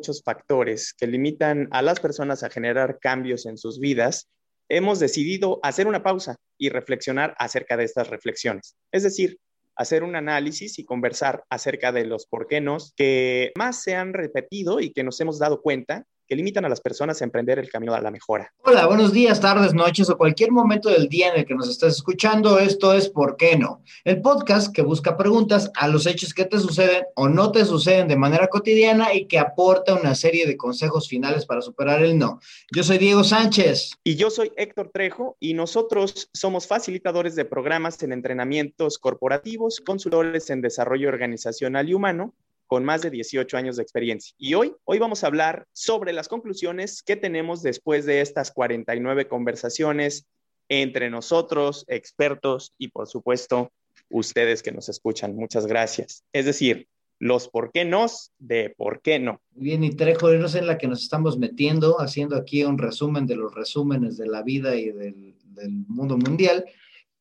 muchos factores que limitan a las personas a generar cambios en sus vidas, hemos decidido hacer una pausa y reflexionar acerca de estas reflexiones. Es decir, hacer un análisis y conversar acerca de los por qué nos que más se han repetido y que nos hemos dado cuenta que limitan a las personas a emprender el camino a la mejora. Hola, buenos días, tardes, noches o cualquier momento del día en el que nos estés escuchando. Esto es ¿Por qué no? El podcast que busca preguntas a los hechos que te suceden o no te suceden de manera cotidiana y que aporta una serie de consejos finales para superar el no. Yo soy Diego Sánchez. Y yo soy Héctor Trejo y nosotros somos facilitadores de programas en entrenamientos corporativos, consultores en desarrollo organizacional y humano con más de 18 años de experiencia. Y hoy, hoy vamos a hablar sobre las conclusiones que tenemos después de estas 49 conversaciones entre nosotros, expertos y por supuesto ustedes que nos escuchan. Muchas gracias. Es decir, los por qué nos de por qué no. Bien, y Trejo, sé en la que nos estamos metiendo, haciendo aquí un resumen de los resúmenes de la vida y del, del mundo mundial,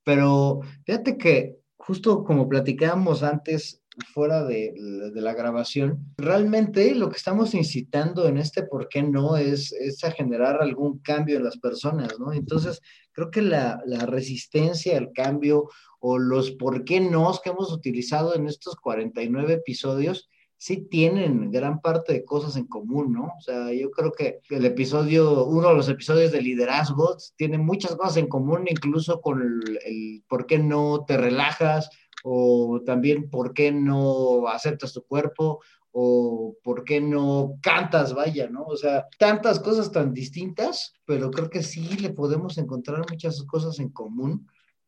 pero fíjate que justo como platicábamos antes, fuera de, la grabación, realmente lo que estamos incitando en este por qué no es, es a generar algún cambio en las personas, ¿no? Entonces, creo que la, la resistencia al cambio o los por qué no que hemos utilizado en estos 49 episodios, sí tienen gran parte de cosas en común, ¿no? O sea, yo creo que el episodio, uno de los episodios de liderazgo, tiene muchas cosas en común, incluso con el, el por qué no te relajas o también por qué no aceptas tu cuerpo, o por qué no cantas, vaya, ¿no? O sea, tantas cosas tan distintas, pero creo que sí le podemos encontrar muchas cosas en común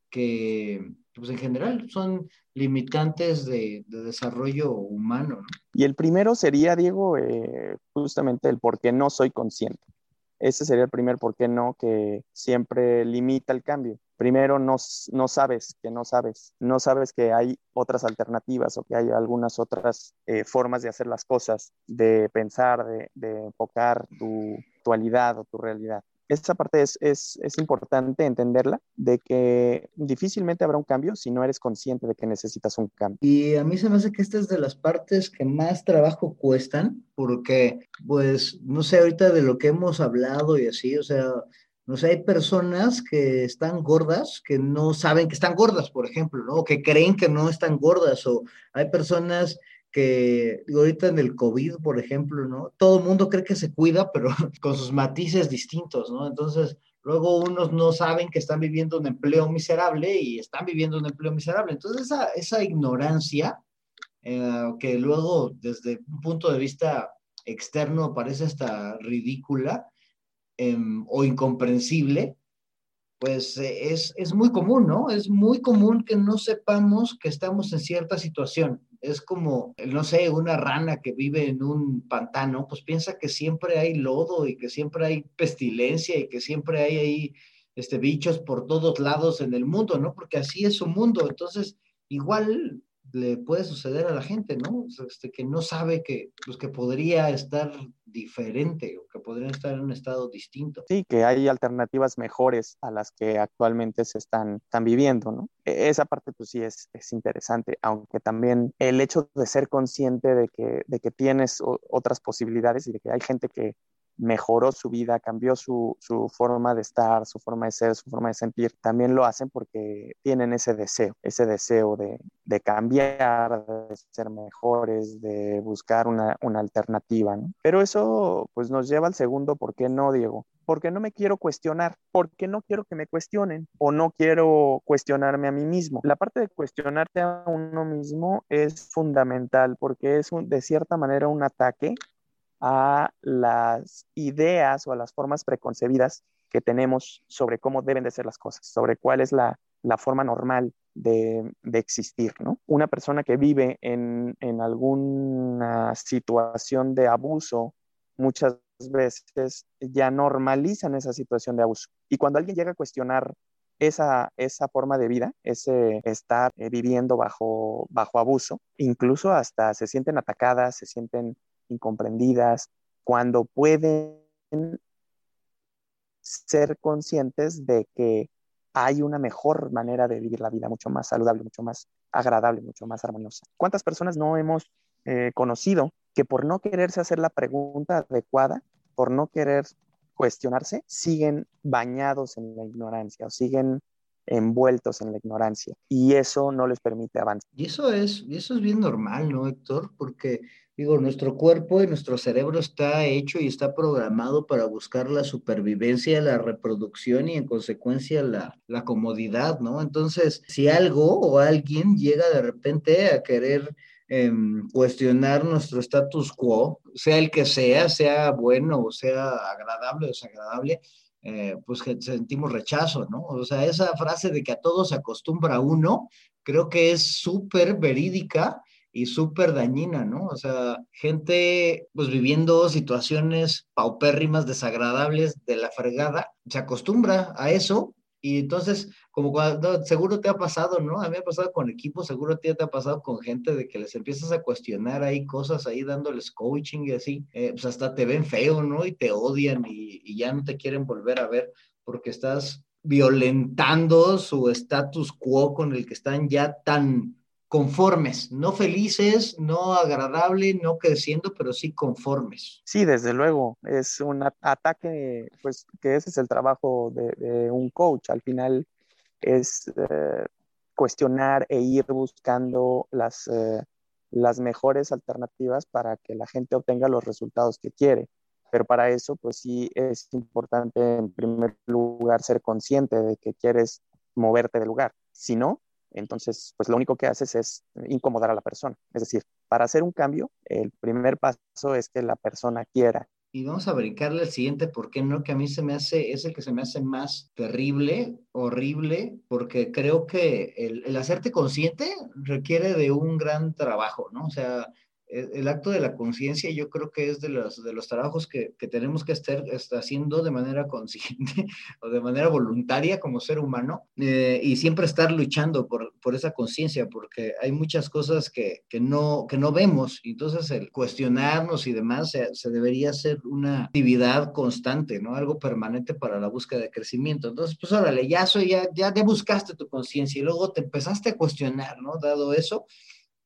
que, pues en general, son limitantes de, desarrollo humano. ¿no? Y el primero sería, Diego, eh, justamente el por qué no soy consciente. Ese sería el primer por qué no que siempre limita el cambio primero no, no sabes que no sabes, no sabes que hay otras alternativas o que hay algunas otras eh, formas de hacer las cosas, de pensar, de, enfocar tu, actualidad o tu realidad. Esa parte es, es, es, importante entenderla, de que difícilmente habrá un cambio si no eres consciente de que necesitas un cambio. Y a mí se me hace que esta es de las partes que más trabajo cuestan, porque, pues, no sé, ahorita de lo que hemos hablado y así, o sea, no sé, hay personas que están gordas que no saben que están gordas, por ejemplo, ¿no? O que creen que no están gordas, o hay personas que, ahorita en el COVID, por ejemplo, ¿no? Todo el mundo cree que se cuida, pero con sus matices distintos, ¿no? Entonces, luego unos no saben que están viviendo un empleo miserable y están viviendo un empleo miserable. Entonces, esa, esa ignorancia, eh, que luego desde un punto de vista externo parece hasta ridícula, Em, o incomprensible, pues eh, es, es muy común, ¿no? Es muy común que no sepamos que estamos en cierta situación. Es como, no sé, una rana que vive en un pantano, pues piensa que siempre hay lodo y que siempre hay pestilencia y que siempre hay ahí este, bichos por todos lados en el mundo, ¿no? Porque así es su mundo. Entonces, igual le puede suceder a la gente, ¿no? Este, que no sabe que, pues, que podría estar diferente o que podría estar en un estado distinto. Sí, que hay alternativas mejores a las que actualmente se están, viviendo, ¿no? E, esa parte pues sí es, es interesante, aunque también el hecho de ser consciente de que, de que tienes otras posibilidades y de que hay gente que mejoró su vida, cambió su, forma de estar, su forma de ser, su forma de sentir, también lo hacen porque tienen ese deseo, ese deseo de, cambiar, de ser mejores, de buscar una, alternativa, ¿no? Pero eso pues nos lleva al segundo, ¿por qué no, Diego? Porque no me quiero cuestionar, porque no quiero que me cuestionen o no quiero cuestionarme a mí mismo. La parte de cuestionarte a uno mismo es fundamental porque es de cierta manera un ataque a las ideas o a las formas preconcebidas que tenemos sobre cómo deben de ser las cosas, sobre cuál es la, forma normal de, existir, ¿no? Una persona que vive en, alguna situación de abuso, muchas veces ya normalizan esa situación de abuso. Y cuando alguien llega a cuestionar esa, esa forma de vida, ese estar eh, viviendo bajo, bajo abuso, incluso hasta se sienten atacadas, se sienten incomprendidas, cuando pueden ser conscientes de que hay una mejor manera de vivir la vida, mucho más saludable, mucho más agradable, mucho más armoniosa. ¿Cuántas personas no hemos eh, conocido que por no quererse hacer la pregunta adecuada, por no querer cuestionarse, siguen bañados en la ignorancia o siguen envueltos en la ignorancia y eso no les permite avanzar. Y eso es, y eso es bien normal, ¿no, Héctor? Porque digo, nuestro cuerpo y nuestro cerebro está hecho y está programado para buscar la supervivencia, la reproducción y en consecuencia la, la comodidad, ¿no? Entonces, si algo o alguien llega de repente a querer em, cuestionar nuestro status quo, sea el que sea, sea bueno o sea agradable o desagradable, eh, pues sentimos rechazo, ¿no? O sea, esa frase de que a todo se acostumbra uno, creo que es súper verídica y súper dañina, ¿no? O sea, gente pues viviendo situaciones paupérrimas, desagradables de la fregada, se acostumbra a eso y entonces, como cuando seguro te ha pasado, ¿no? A mí me ha pasado con equipos, seguro a ti te ha pasado con gente de que les empiezas a cuestionar ahí cosas ahí dándoles coaching y así, eh, pues hasta te ven feo, ¿no? Y te odian y, y ya no te quieren volver a ver porque estás violentando su status quo con el que están ya tan conformes, no felices, no agradable, no creciendo, pero sí conformes. Sí, desde luego, es un ataque, pues que ese es el trabajo de, un coach, al final es eh, cuestionar e ir buscando las, eh, las mejores alternativas para que la gente obtenga los resultados que quiere. Pero para eso, pues sí es importante en primer lugar ser consciente de que quieres moverte de lugar. Si no, entonces, pues lo único que haces es incomodar a la persona. Es decir, para hacer un cambio, el primer paso es que la persona quiera. Y vamos a brincarle al siguiente, ¿por qué no? Que a mí se me hace, es el que se me hace más terrible, horrible, porque creo que el, el hacerte consciente requiere de un gran trabajo, ¿no? O sea, el acto de la conciencia yo creo que es de los, de los trabajos que, que tenemos que estar, haciendo de manera consciente o de manera voluntaria como ser humano eh, y siempre estar luchando por, por esa conciencia porque hay muchas cosas que, que, no, que no vemos entonces el cuestionarnos y demás se, debería ser una actividad constante, ¿no? Algo permanente para la búsqueda de crecimiento. Entonces, pues órale, ya, soy, ya, ya buscaste tu conciencia y luego te empezaste a cuestionar, ¿no? Dado eso,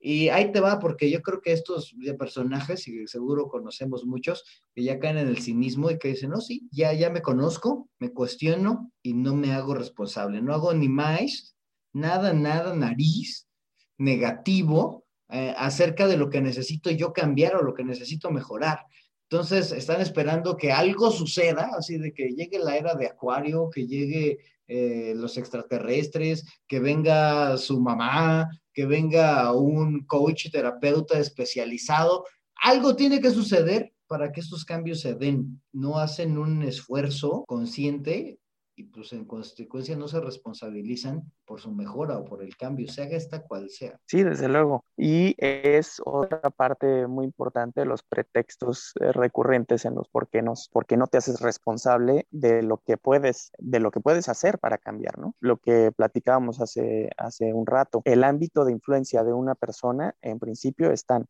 y ahí te va, porque yo creo que estos personajes, y seguro conocemos muchos, que ya caen en el cinismo y que dicen, no, sí, ya, ya me conozco, me cuestiono y no me hago responsable. No hago ni más, nada, nada, nariz, negativo eh, acerca de lo que necesito yo cambiar o lo que necesito mejorar. Entonces están esperando que algo suceda, así de que llegue la era de Acuario, que llegue eh, los extraterrestres, que venga su mamá, que venga un coach terapeuta especializado. Algo tiene que suceder para que estos cambios se den. No hacen un esfuerzo consciente y pues en consecuencia no se responsabilizan por su mejora o por el cambio, sea esta cual sea. Sí, desde luego. Y es otra parte muy importante los pretextos eh, recurrentes en los por qué, nos, por qué no te haces responsable de lo que puedes, de lo que puedes hacer para cambiar, ¿no? Lo que platicábamos hace, hace un rato, el ámbito de influencia de una persona en principio están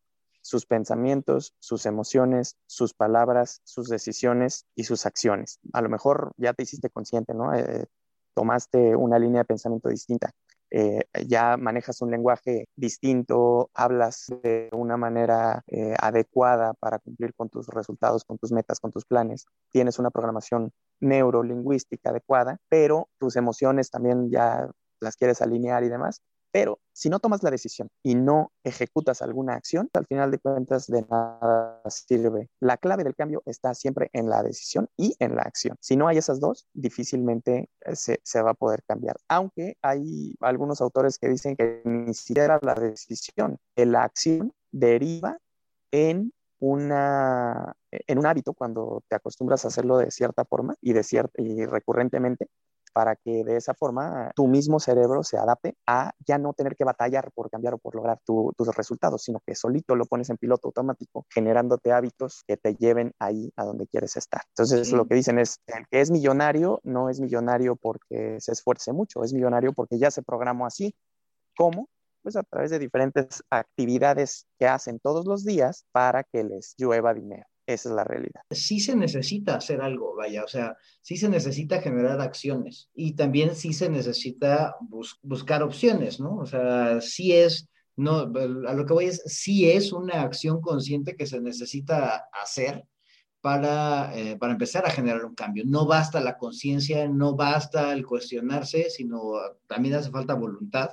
sus pensamientos, sus emociones, sus palabras, sus decisiones y sus acciones. A lo mejor ya te hiciste consciente, ¿no? Eh, tomaste una línea de pensamiento distinta. Eh, ya manejas un lenguaje distinto, hablas de una manera eh, adecuada para cumplir con tus resultados, con tus metas, con tus planes, tienes una programación neurolingüística adecuada, pero tus emociones también ya las quieres alinear y demás, pero si no tomas la decisión y no ejecutas alguna acción, al final de cuentas de nada sirve. La clave del cambio está siempre en la decisión y en la acción. Si no hay esas dos, difícilmente eh, se, se va a poder cambiar. Aunque hay algunos autores que dicen que ni siquiera la decisión, la acción deriva en una, en un hábito cuando te acostumbras a hacerlo de cierta forma y, de y recurrentemente, para que de esa forma tu mismo cerebro se adapte a ya no tener que batallar por cambiar o por lograr tus resultados, sino que solito lo pones en piloto automático, generándote hábitos que te lleven ahí a donde quieres estar. Entonces, lo que dicen es, el que es millonario no es millonario porque se esfuerce mucho, es millonario porque ya se programó así. ¿Cómo? Pues a través de diferentes actividades que hacen todos los días para que les llueva dinero. Esa es la realidad. Sí se necesita hacer algo, vaya, o sea, sí se necesita generar acciones y también sí se necesita buscar opciones, ¿no? O sea, sí es no, a lo que voy es, sí es una acción consciente que se necesita hacer para, eh, para empezar a generar un cambio. No basta la conciencia, no basta el cuestionarse, sino también hace falta voluntad.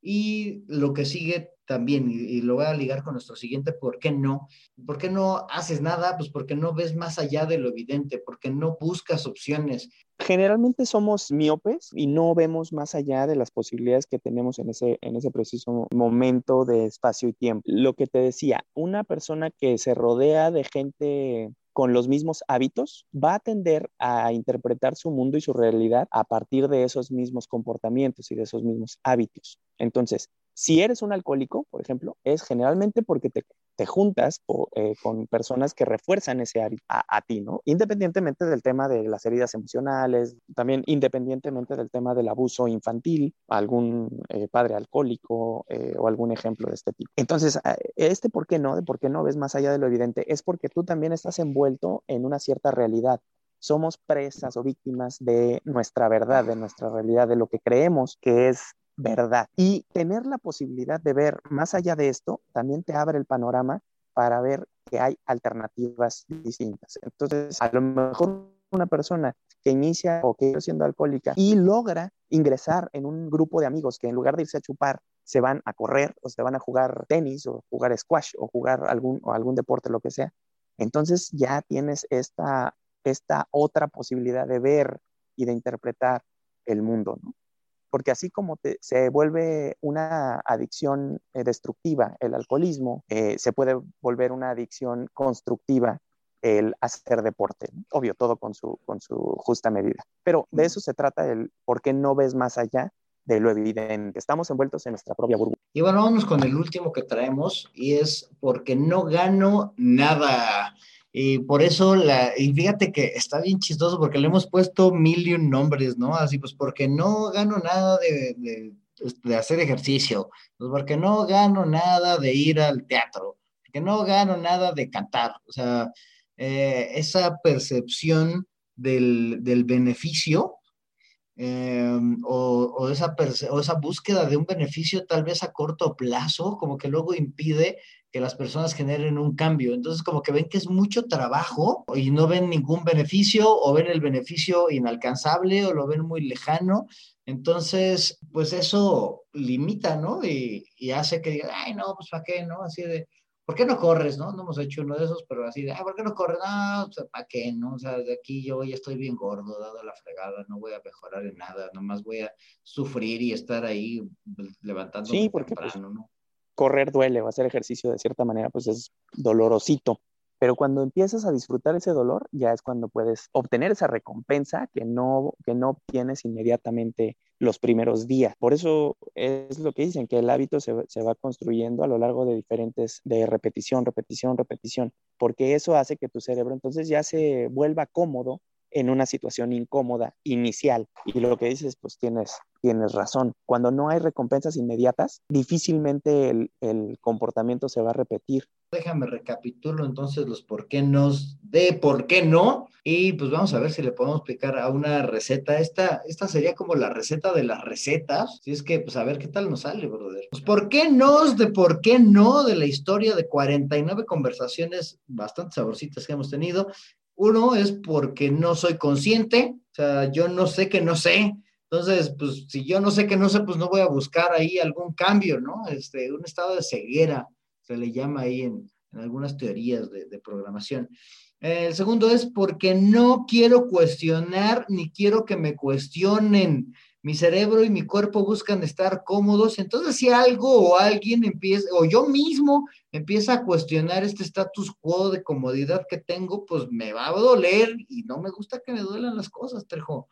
Y lo que sigue también, y, lo voy a ligar con nuestro siguiente, ¿por qué no? ¿Por qué no haces nada? Pues porque no ves más allá de lo evidente, porque no buscas opciones. Generalmente somos miopes y no vemos más allá de las posibilidades que tenemos en ese, en ese preciso momento de espacio y tiempo. Lo que te decía, una persona que se rodea de gente con los mismos hábitos, va a tender a interpretar su mundo y su realidad a partir de esos mismos comportamientos y de esos mismos hábitos. Entonces, si eres un alcohólico, por ejemplo, es generalmente porque te, juntas eh, con personas que refuerzan ese hábito a, ti, ¿no? Independientemente del tema de las heridas emocionales, también independientemente del tema del abuso infantil, algún eh, padre alcohólico eh, o algún ejemplo de este tipo. Entonces, este por qué no, de por qué no ves más allá de lo evidente, es porque tú también estás envuelto en una cierta realidad somos presas o víctimas de nuestra verdad, de nuestra realidad, de lo que creemos que es verdad. Y tener la posibilidad de ver más allá de esto también te abre el panorama para ver que hay alternativas distintas. Entonces, a lo mejor una persona que inicia o que está siendo alcohólica y logra ingresar en un grupo de amigos que en lugar de irse a chupar, se van a correr o se van a jugar tenis o jugar squash o jugar algún, algún deporte, lo que sea. Entonces ya tienes esta, esta otra posibilidad de ver y de interpretar el mundo, ¿no? Porque así como se vuelve una adicción eh, destructiva el alcoholismo, eh, se puede volver una adicción constructiva el hacer deporte. Obvio, todo con su, con su justa medida. Pero de eso se trata el por qué no ves más allá de lo evidente. Estamos envueltos en nuestra propia burbuja. Y bueno, vamos con el último que traemos y es porque no gano nada. Y por eso, la, y fíjate que está bien chistoso porque le hemos puesto mil y un nombres, ¿no? Así pues, porque no gano nada de, de, hacer ejercicio, pues porque no gano nada de ir al teatro, porque no gano nada de cantar. O sea, eh, esa percepción del, del beneficio em, o, esa o esa búsqueda de un beneficio tal vez a corto plazo, como que luego impide que las personas generen un cambio. Entonces, como que ven que es mucho trabajo y no ven ningún beneficio o ven el beneficio inalcanzable o lo ven muy lejano. Entonces, pues eso limita, ¿no? Y, hace que digan, ay, no, pues ¿para qué, no? Así de, ¿por qué no corres, no? No hemos hecho uno de esos, pero así de, ay, ¿por qué no corres? No, pues, ¿para qué, no? O sea, de aquí yo ya estoy bien gordo, dado la fregada, no voy a mejorar en nada, nomás voy a sufrir y estar ahí pues, levantando sí, porque, pues, ¿no? correr duele o hacer ejercicio de cierta manera, pues es dolorosito. Pero cuando empiezas a disfrutar ese dolor, ya es cuando puedes obtener esa recompensa que no, que no obtienes inmediatamente los primeros días. Por eso es lo que dicen, que el hábito se, se, va construyendo a lo largo de diferentes, de repetición, repetición, repetición, porque eso hace que tu cerebro entonces ya se vuelva cómodo en una situación incómoda inicial. Y lo que dices, pues tienes, tienes razón. Cuando no hay recompensas inmediatas, difícilmente el, el comportamiento se va a repetir. Déjame recapitulo entonces los por qué no de por qué no. Y pues vamos a ver si le podemos explicar a una receta. Esta, esta sería como la receta de las recetas. Si es que, pues a ver qué tal nos sale, brother. Pues por qué no de por qué no de la historia de 49 conversaciones bastante saborcitas que hemos tenido. Uno es porque no soy consciente, o sea, yo no sé que no sé. Entonces, pues si yo no sé que no sé, pues no voy a buscar ahí algún cambio, ¿no? Este, un estado de ceguera, se le llama ahí en, algunas teorías de, de programación. El segundo es porque no quiero cuestionar ni quiero que me cuestionen mi cerebro y mi cuerpo buscan estar cómodos, entonces si algo o alguien empieza, o yo mismo empieza a cuestionar este status quo de comodidad que tengo, pues me va a doler y no me gusta que me duelan las cosas, Trejo.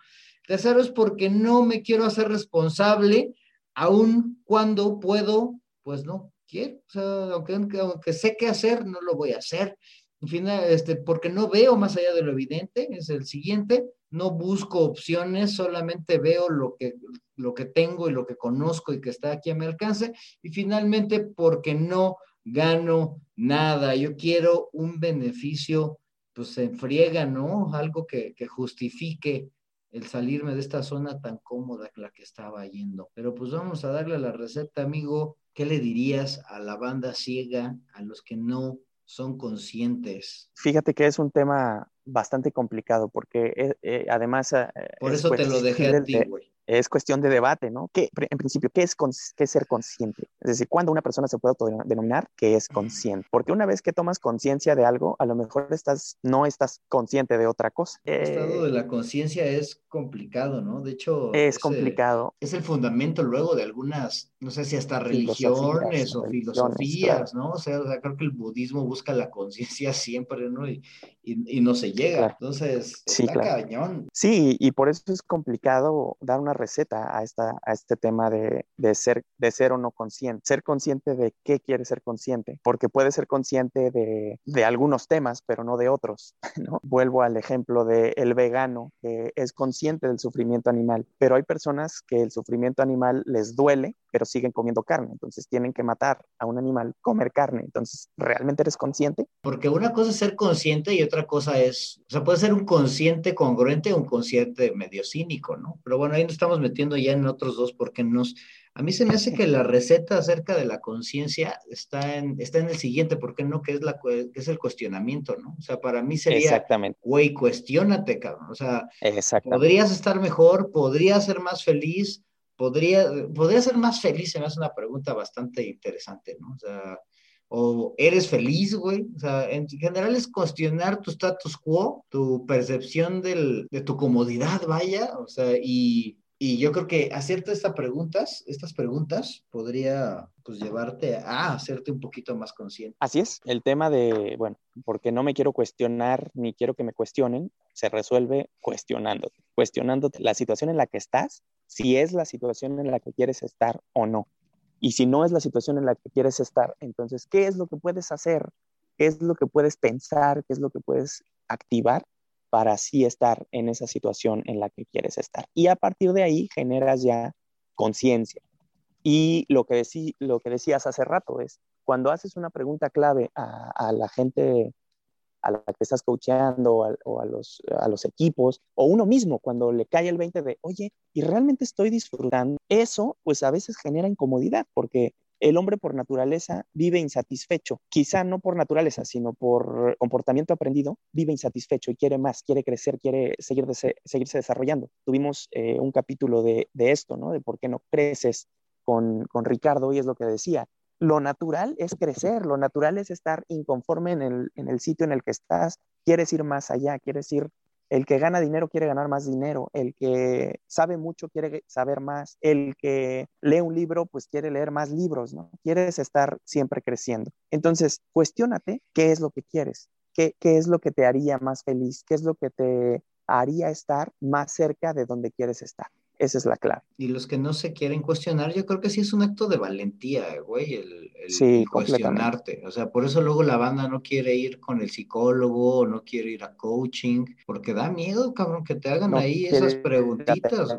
Tercero es porque no me quiero hacer responsable, aun cuando puedo, pues no quiero, o sea, aunque, aunque sé qué hacer, no lo voy a hacer. En fin, este, porque no veo más allá de lo evidente, es el siguiente no busco opciones, solamente veo lo que, lo que tengo y lo que conozco y que está aquí a mi alcance. Y finalmente, porque no gano nada, yo quiero un beneficio, pues se enfriega, ¿no? Algo que, que justifique el salirme de esta zona tan cómoda que la que estaba yendo. Pero pues vamos a darle la receta, amigo, ¿qué le dirías a la banda ciega, a los que no son conscientes? Fíjate que es un tema bastante complicado porque eh, eh, además... Eh, Por eso te lo dejé a ti, güey es cuestión de debate, ¿no? ¿Qué, en principio, ¿qué es, qué ser consciente? Es decir, ¿cuándo una persona se puede denominar que es consciente? Porque una vez que tomas conciencia de algo, a lo mejor estás, no estás consciente de otra cosa. El estado de la conciencia es complicado, ¿no? De hecho... Es complicado. Es el fundamento luego de algunas, no sé si hasta religiones o filosofías, ¿no? O sea, creo que el budismo busca la conciencia siempre, ¿no? Y, y, no se llega. Entonces, sí, está cañón. Sí, y por eso es complicado dar una receta a, esta, a este tema de, de, ser, de ser o no consciente. Ser consciente de qué quiere ser consciente, porque puede ser consciente de, de algunos temas, pero no de otros, ¿no? Vuelvo al ejemplo del el vegano, que es consciente del sufrimiento animal, pero hay personas que el sufrimiento animal les duele, pero siguen comiendo carne, entonces tienen que matar a un animal, comer carne, entonces, ¿realmente eres consciente? Porque una cosa es ser consciente y otra cosa es, o sea, puede ser un consciente congruente o un consciente medio cínico, ¿no? Pero bueno, ahí nos estamos metiendo ya en otros dos porque nos, a mí se me hace que la receta acerca de la conciencia está en, está en el siguiente, porque no, que es, la, que es el cuestionamiento, ¿no? O sea, para mí sería, Exactamente. güey, cuestionate, cabrón. O sea, podrías estar mejor, podrías ser más feliz, podría, podría ser más feliz, se me hace una pregunta bastante interesante, ¿no? O sea, o eres feliz, güey. O sea, en general es cuestionar tu status quo, tu percepción del, de tu comodidad, vaya, o sea, y, y yo creo que hacerte estas preguntas, estas preguntas podría pues llevarte a hacerte un poquito más consciente. Así es, el tema de, bueno, porque no me quiero cuestionar ni quiero que me cuestionen, se resuelve cuestionándote, cuestionándote la situación en la que estás, si es la situación en la que quieres estar o no. Y si no es la situación en la que quieres estar, entonces, ¿qué es lo que puedes hacer? ¿Qué es lo que puedes pensar? ¿Qué es lo que puedes activar para así estar en esa situación en la que quieres estar? Y a partir de ahí generas ya conciencia. Y lo que, lo que decías hace rato es, cuando haces una pregunta clave a, a la gente a la que estás coacheando o, a, los, equipos, o uno mismo cuando le cae el 20 de, oye, y realmente estoy disfrutando, eso pues a veces genera incomodidad porque el hombre por naturaleza vive insatisfecho, quizá no por naturaleza, sino por comportamiento aprendido, vive insatisfecho y quiere más, quiere crecer, quiere seguir seguirse desarrollando. Tuvimos eh, un capítulo de, de, esto, ¿no? De por qué no creces con, con Ricardo y es lo que decía, lo natural es crecer, lo natural es estar inconforme en el, sitio en el que estás, quieres ir más allá, quieres ir, el que gana dinero quiere ganar más dinero, el que sabe mucho quiere saber más, el que lee un libro pues quiere leer más libros, ¿no? Quieres estar siempre creciendo. Entonces, cuestiónate qué es lo que quieres, qué, qué es lo que te haría más feliz, qué es lo que te haría estar más cerca de donde quieres estar. Esa es la clave. Y los que no se quieren cuestionar, yo creo que sí es un acto de valentía, güey, el, el, cuestionarte. O sea, por eso luego la banda no quiere ir con el psicólogo, no quiere ir a coaching, porque da miedo, cabrón, que te hagan ahí esas preguntitas.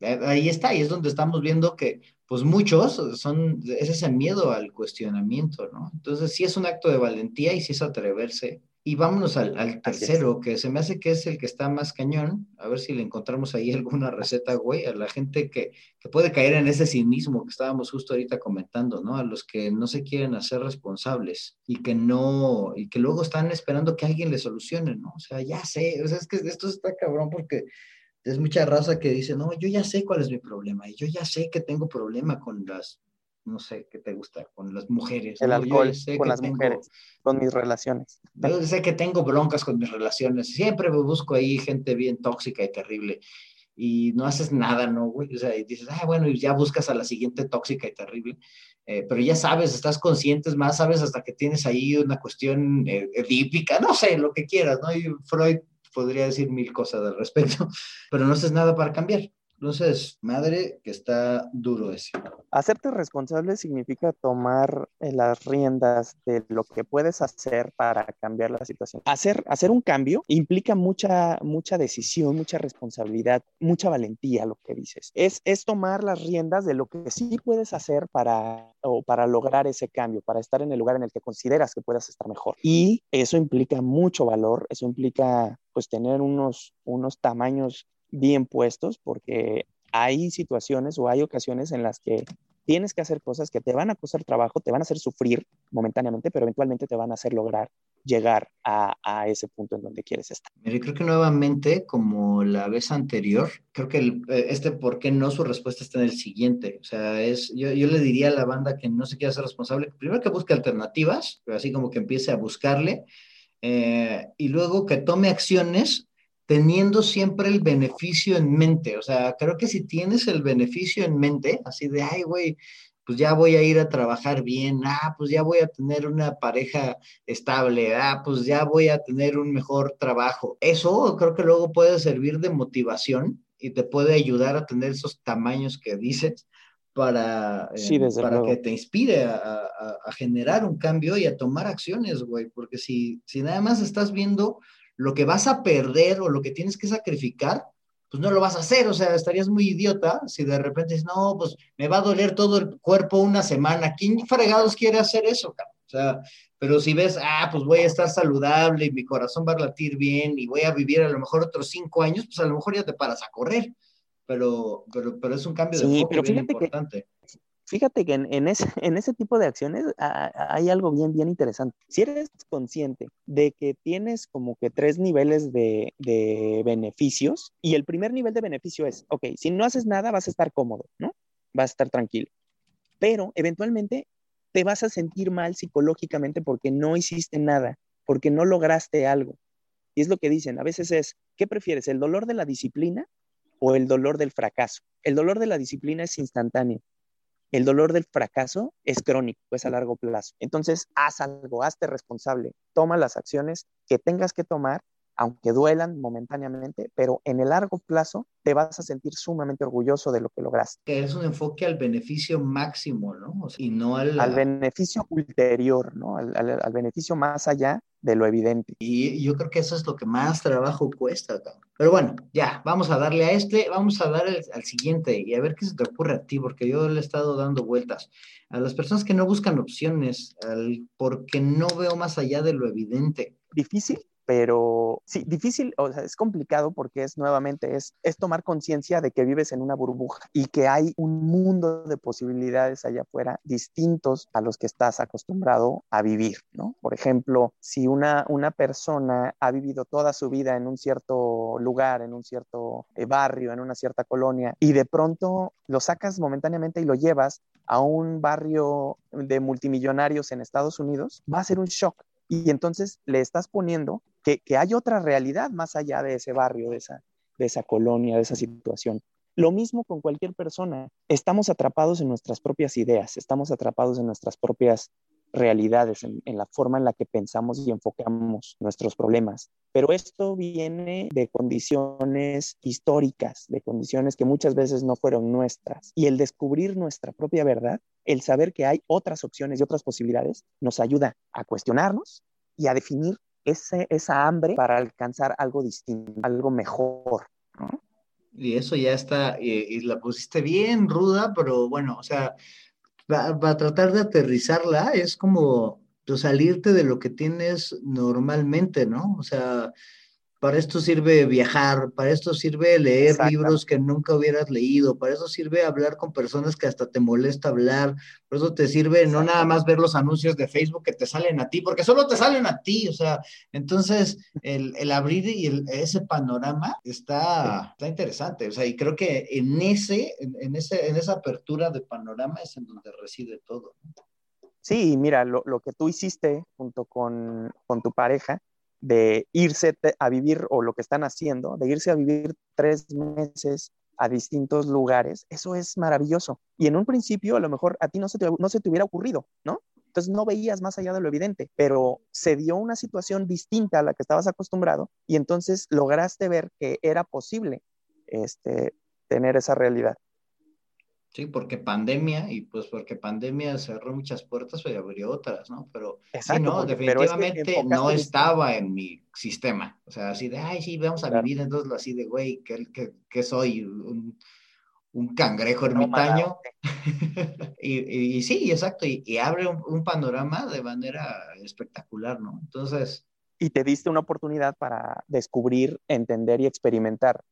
Eh, ahí está, ahí es donde estamos viendo que, pues muchos son, es ese miedo al cuestionamiento, ¿no? Entonces sí es un acto de valentía y sí es atreverse y vámonos al, tercero, que se me hace que es el que está más cañón. A ver si le encontramos ahí alguna receta, güey, a la gente que, que, puede caer en ese cinismo que estábamos justo ahorita comentando, ¿no? A los que no se quieren hacer responsables y que no, y que luego están esperando que alguien les solucione, ¿no? O sea, ya sé, o sea, es que esto está cabrón porque es mucha raza que dice, no, yo ya sé cuál es mi problema y yo ya sé que tengo problema con las no sé, ¿qué te gusta? Con las mujeres. El alcohol, con las mujeres, con mis relaciones. Yo sé que tengo broncas con mis relaciones. Siempre me busco ahí gente bien tóxica y terrible. Y no haces nada, ¿no, güey? O sea, y dices, ah, bueno, y ya buscas a la siguiente tóxica y terrible. Eh, pero ya sabes, estás conscientes más, sabes hasta que tienes ahí una cuestión eh, edípica, no sé, lo que quieras, ¿no? Y Freud podría decir mil cosas al respecto, pero no haces nada para cambiar. Entonces, madre, que está duro ese. Hacerte responsable significa tomar eh, las riendas de lo que puedes hacer para cambiar la situación. Hacer, hacer un cambio implica mucha, mucha decisión, mucha responsabilidad, mucha valentía, lo que dices. Es, es tomar las riendas de lo que sí puedes hacer para, o para lograr ese cambio, para estar en el lugar en el que consideras que puedas estar mejor. Y eso implica mucho valor, eso implica pues tener unos, unos tamaños bien puestos porque hay situaciones o hay ocasiones en las que tienes que hacer cosas que te van a costar trabajo, te van a hacer sufrir momentáneamente, pero eventualmente te van a hacer lograr llegar a, ese punto en donde quieres estar. Yo creo que nuevamente, como la vez anterior, creo que eh, este por qué no, su respuesta está en el siguiente. O sea, es, yo, yo le diría a la banda que no se quiera ser responsable, primero que busque alternativas, así como que empiece a buscarle, eh, y luego que tome acciones teniendo siempre el beneficio en mente. O sea, creo que si tienes el beneficio en mente, así de, ay, güey, pues ya voy a ir a trabajar bien, ah, pues ya voy a tener una pareja estable, ah, pues ya voy a tener un mejor trabajo. Eso creo que luego puede servir de motivación y te puede ayudar a tener esos tamaños que dices para, eh, para que te inspire a, a, generar un cambio y a tomar acciones, güey, porque si, si nada más estás viendo lo que vas a perder o lo que tienes que sacrificar, pues no lo vas a hacer, o sea, estarías muy idiota si de repente dices, no, pues me va a doler todo el cuerpo una semana. ¿Quién fregados quiere hacer eso, cabrón? O sea, pero si ves, ah, pues voy a estar saludable y mi corazón va a latir bien y voy a vivir a lo mejor otros cinco años, pues a lo mejor ya te paras a correr. Pero, pero, pero es un cambio de sí, bien importante. Fíjate que en, ese, tipo de acciones hay algo bien, interesante. Si eres consciente de que tienes como que tres niveles de, de beneficios y el primer nivel de beneficio es, ok, si no haces nada vas a estar cómodo, ¿no? Vas a estar tranquilo. Pero eventualmente te vas a sentir mal psicológicamente porque no hiciste nada, porque no lograste algo. Y es lo que dicen, a veces es, ¿qué prefieres, el dolor de la disciplina o el dolor del fracaso? El dolor de la disciplina es instantáneo, el dolor del fracaso es crónico, es a largo plazo. Entonces, haz algo, hazte responsable, toma las acciones que tengas que tomar, aunque duelan momentáneamente, pero en el largo plazo te vas a sentir sumamente orgulloso de lo que lograste. Que es un enfoque al beneficio máximo, ¿no? y no al... Al beneficio ulterior, ¿no? al beneficio más allá de lo evidente. Y yo creo que eso es lo que más trabajo cuesta. Pero bueno, ya, vamos a darle a este, vamos a dar al siguiente y a ver qué se te ocurre a ti, porque yo le he estado dando vueltas. A las personas que no buscan opciones, al, porque no veo más allá de lo evidente. Difícil, pero sí, difícil, o sea, es complicado porque es nuevamente, es, es tomar conciencia de que vives en una burbuja y que hay un mundo de posibilidades allá afuera distintos a los que estás acostumbrado a vivir, ¿no? Por ejemplo, si una, una persona ha vivido toda su vida en un cierto lugar, en un cierto eh, barrio, en una cierta colonia, y de pronto lo sacas momentáneamente y lo llevas a un barrio de multimillonarios en Estados Unidos, va a ser un shock y entonces le estás poniendo que, hay otra realidad más allá de ese barrio, de esa, colonia, de esa situación. Lo mismo con cualquier persona. Estamos atrapados en nuestras propias ideas, estamos atrapados en nuestras propias realidades, en, la forma en la que pensamos y enfocamos nuestros problemas. Pero esto viene de condiciones históricas, de condiciones que muchas veces no fueron nuestras. Y el descubrir nuestra propia verdad, el saber que hay otras opciones y otras posibilidades, nos ayuda a cuestionarnos y a definir ese, esa hambre para alcanzar algo distinto, algo mejor. Y eso ya está, y, la pusiste bien ruda, pero bueno, o sea, para tratar de aterrizarla es como pues, salirte de lo que tienes normalmente, ¿no? O sea, para esto sirve viajar, para esto sirve leer libros que nunca hubieras leído, para eso sirve hablar con personas que hasta te molesta hablar, por eso te sirve no nada más ver los anuncios de Facebook que te salen a ti, porque solo te salen a ti, o sea, entonces el, abrir y ese panorama está, está interesante, o sea, y creo que en ese, en, ese, en esa apertura de panorama es en donde reside todo. Sí, mira, lo, lo que tú hiciste junto con, con tu pareja, de irse a vivir o lo que están haciendo, de irse a vivir tres meses a distintos lugares, eso es maravilloso. Y en un principio a lo mejor a ti no se te, no se te hubiera ocurrido, ¿no? Entonces no veías más allá de lo evidente, pero se dio una situación distinta a la que estabas acostumbrado y entonces lograste ver que era posible este, tener esa realidad. Sí, porque pandemia, y pues porque pandemia cerró muchas puertas y abrió otras, ¿no? Pero sí, no, definitivamente no estaba en mi sistema. O sea, así de, ay, sí, vamos a vivir, entonces así de, güey, ¿qué, soy? Un, cangrejo ermitaño. y, y, sí, exacto, y, abre un, panorama de manera espectacular, ¿no? Entonces... Y te diste una oportunidad para descubrir, entender y experimentar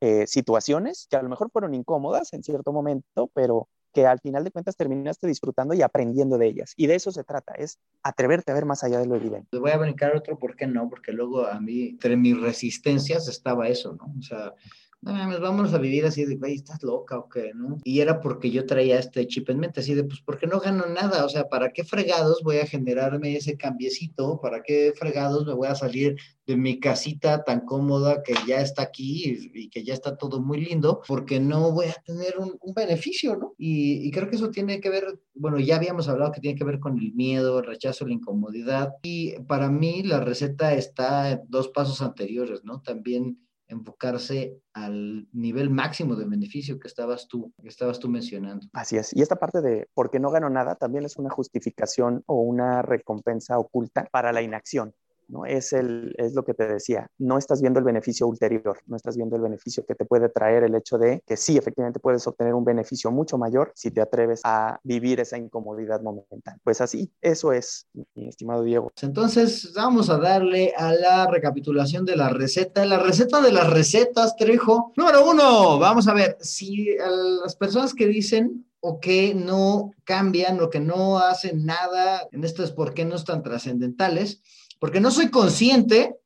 eh, situaciones que a lo mejor fueron incómodas en cierto momento, pero que al final de cuentas terminaste disfrutando y aprendiendo de ellas. Y de eso se trata, es atreverte a ver más allá de lo evidente. Voy a brincar otro, ¿por qué no? Porque luego a mí, entre mis resistencias estaba eso, ¿no? O sea, no mames, vámonos a vivir así de, güey, estás loca o qué, ¿no? Y era porque yo traía este chip en mente, así de, pues, porque no gano nada, o sea, ¿para qué fregados voy a generarme ese cambiecito? ¿Para qué fregados me voy a salir de mi casita tan cómoda que ya está aquí y, que ya está todo muy lindo? Porque no voy a tener un, beneficio, ¿no? Y, y creo que eso tiene que ver, bueno, ya habíamos hablado que tiene que ver con el miedo, el rechazo, la incomodidad. Y para mí la receta está dos pasos anteriores, ¿no? También enfocarse al nivel máximo de beneficio que estabas tú, que estabas tú mencionando. Así es. Y esta parte de por qué no gano nada también es una justificación o una recompensa oculta para la inacción. ¿No? Es, el, es lo que te decía, no estás viendo el beneficio ulterior, no estás viendo el beneficio que te puede traer el hecho de que sí, efectivamente puedes obtener un beneficio mucho mayor si te atreves a vivir esa incomodidad momentánea. Pues así, eso es, mi estimado Diego. Entonces, vamos a darle a la recapitulación de la receta. La receta de las recetas, Trejo. Número uno, vamos a ver, si las personas que dicen o que no cambian o que no hacen nada en estas por qué no están trascendentales, porque no soy consciente,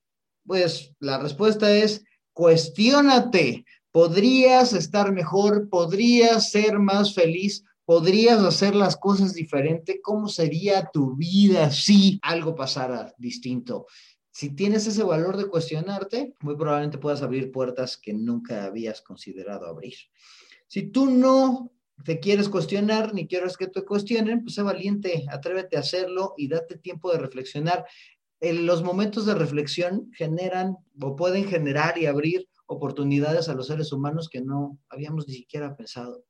pues la respuesta es cuestiónate. Podrías estar mejor, podrías ser más feliz, podrías hacer las cosas diferente. ¿Cómo sería tu vida si algo pasara distinto? Si tienes ese valor de cuestionarte, muy probablemente puedas abrir puertas que nunca habías considerado abrir. Si tú no te quieres cuestionar ni quieres que te cuestionen, pues sé valiente, atrévete a hacerlo y date tiempo de reflexionar los momentos de reflexión generan o pueden generar y abrir oportunidades a los seres humanos que no habíamos ni siquiera pensado.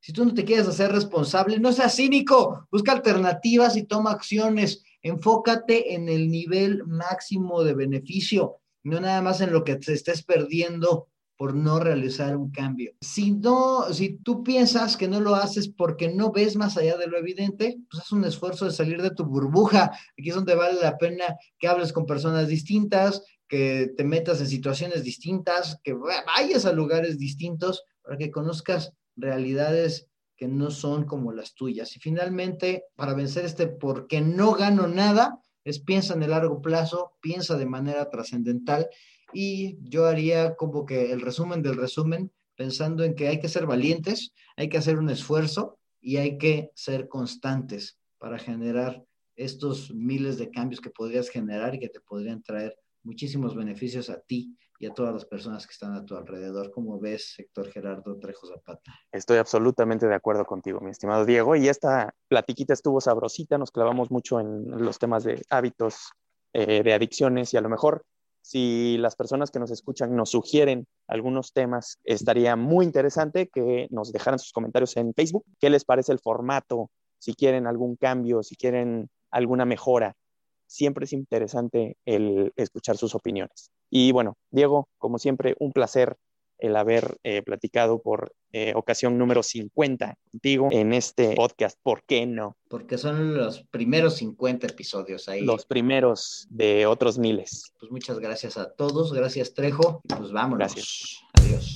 Si tú no te quieres hacer responsable, no seas cínico, busca alternativas y toma acciones. Enfócate en el nivel máximo de beneficio, no nada más en lo que te estés perdiendo por no realizar un cambio. Si no, si tú piensas que no lo haces porque no ves más allá de lo evidente, pues haz un esfuerzo de salir de tu burbuja. Aquí es donde vale la pena que hables con personas distintas, que te metas en situaciones distintas, que vayas a lugares distintos para que conozcas realidades que no son como las tuyas. Y finalmente, para vencer este porque no gano nada, es piensa en el largo plazo, piensa de manera trascendental y yo haría como que el resumen del resumen, pensando en que hay que ser valientes, hay que hacer un esfuerzo y hay que ser constantes para generar estos miles de cambios que podrías generar y que te podrían traer muchísimos beneficios a ti y a todas las personas que están a tu alrededor. ¿Cómo ves, Héctor Gerardo Trejo Zapata? Estoy absolutamente de acuerdo contigo, mi estimado Diego. Y esta platiquita estuvo sabrosita, nos clavamos mucho en los temas de hábitos, eh, de adicciones y a lo mejor si las personas que nos escuchan nos sugieren algunos temas, estaría muy interesante que nos dejaran sus comentarios en Facebook. ¿Qué les parece el formato? Si quieren algún cambio, si quieren alguna mejora. Siempre es interesante el escuchar sus opiniones. Y bueno, Diego, como siempre, un placer el haber eh, platicado por eh, ocasión número 50 contigo en este podcast. ¿Por qué no? Porque son los primeros 50 episodios ahí. Los primeros de otros miles. Pues muchas gracias a todos. Gracias, Trejo. pues vámonos. Gracias. Adiós.